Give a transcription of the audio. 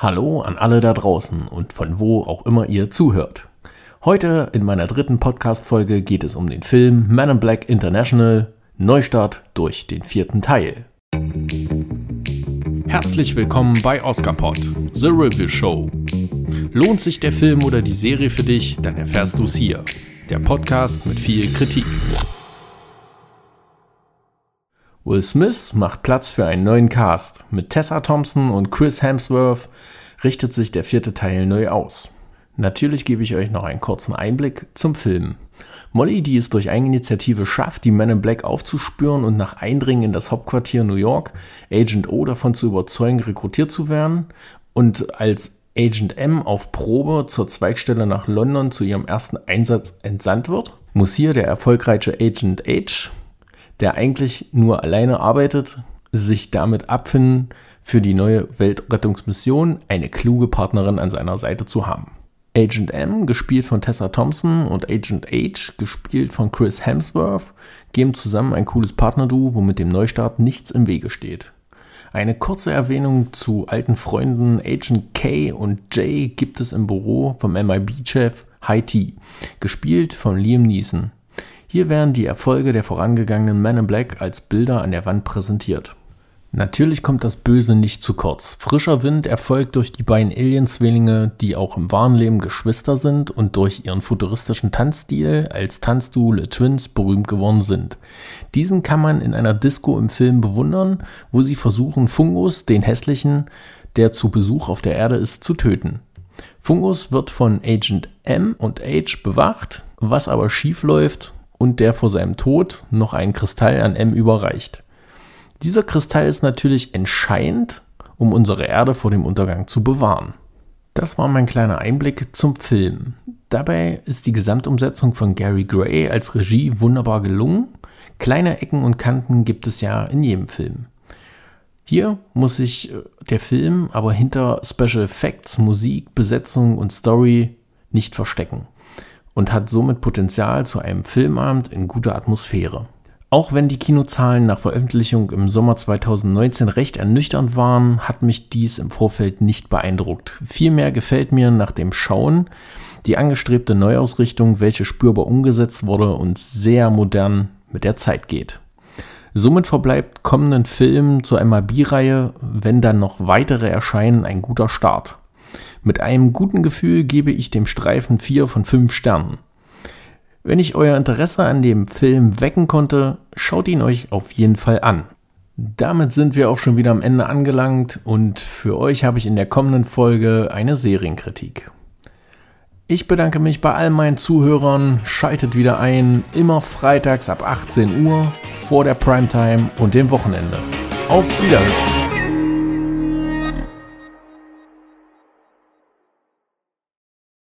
Hallo an alle da draußen und von wo auch immer ihr zuhört. Heute in meiner dritten Podcast-Folge geht es um den Film Man in Black International Neustart durch den vierten Teil. Herzlich willkommen bei Oscarpod, The Review Show. Lohnt sich der Film oder die Serie für dich, dann erfährst du es hier. Der Podcast mit viel Kritik. Will Smith macht Platz für einen neuen Cast. Mit Tessa Thompson und Chris Hemsworth richtet sich der vierte Teil neu aus. Natürlich gebe ich euch noch einen kurzen Einblick zum Film. Molly, die es durch Eigeninitiative schafft, die Men in Black aufzuspüren und nach Eindringen in das Hauptquartier New York Agent O davon zu überzeugen, rekrutiert zu werden und als Agent M auf Probe zur Zweigstelle nach London zu ihrem ersten Einsatz entsandt wird, muss hier der erfolgreiche Agent H der eigentlich nur alleine arbeitet, sich damit abfinden, für die neue Weltrettungsmission eine kluge Partnerin an seiner Seite zu haben. Agent M, gespielt von Tessa Thompson, und Agent H, gespielt von Chris Hemsworth, geben zusammen ein cooles Partnerduo, womit dem Neustart nichts im Wege steht. Eine kurze Erwähnung zu alten Freunden Agent K und J gibt es im Büro vom MIB-Chef High T, gespielt von Liam Neeson. Hier werden die Erfolge der vorangegangenen Men in Black als Bilder an der Wand präsentiert. Natürlich kommt das Böse nicht zu kurz. Frischer Wind erfolgt durch die beiden Alien-Zwillinge, die auch im wahren Leben Geschwister sind und durch ihren futuristischen Tanzstil als Tanzduo Le Twins berühmt geworden sind. Diesen kann man in einer Disco im Film bewundern, wo sie versuchen, Fungus, den hässlichen, der zu Besuch auf der Erde ist, zu töten. Fungus wird von Agent M und H bewacht, was aber schief läuft, und der vor seinem Tod noch einen Kristall an M überreicht. Dieser Kristall ist natürlich entscheidend, um unsere Erde vor dem Untergang zu bewahren. Das war mein kleiner Einblick zum Film. Dabei ist die Gesamtumsetzung von Gary Gray als Regie wunderbar gelungen. Kleine Ecken und Kanten gibt es ja in jedem Film. Hier muss sich äh, der Film aber hinter Special Effects, Musik, Besetzung und Story nicht verstecken und hat somit Potenzial zu einem Filmabend in guter Atmosphäre. Auch wenn die Kinozahlen nach Veröffentlichung im Sommer 2019 recht ernüchternd waren, hat mich dies im Vorfeld nicht beeindruckt. Vielmehr gefällt mir nach dem Schauen die angestrebte Neuausrichtung, welche spürbar umgesetzt wurde und sehr modern mit der Zeit geht. Somit verbleibt kommenden Filmen zur MAB-Reihe, wenn dann noch weitere erscheinen, ein guter Start. Mit einem guten Gefühl gebe ich dem Streifen 4 von 5 Sternen. Wenn ich euer Interesse an dem Film wecken konnte, schaut ihn euch auf jeden Fall an. Damit sind wir auch schon wieder am Ende angelangt und für euch habe ich in der kommenden Folge eine Serienkritik. Ich bedanke mich bei all meinen Zuhörern, schaltet wieder ein, immer freitags ab 18 Uhr vor der Primetime und dem Wochenende. Auf Wiedersehen!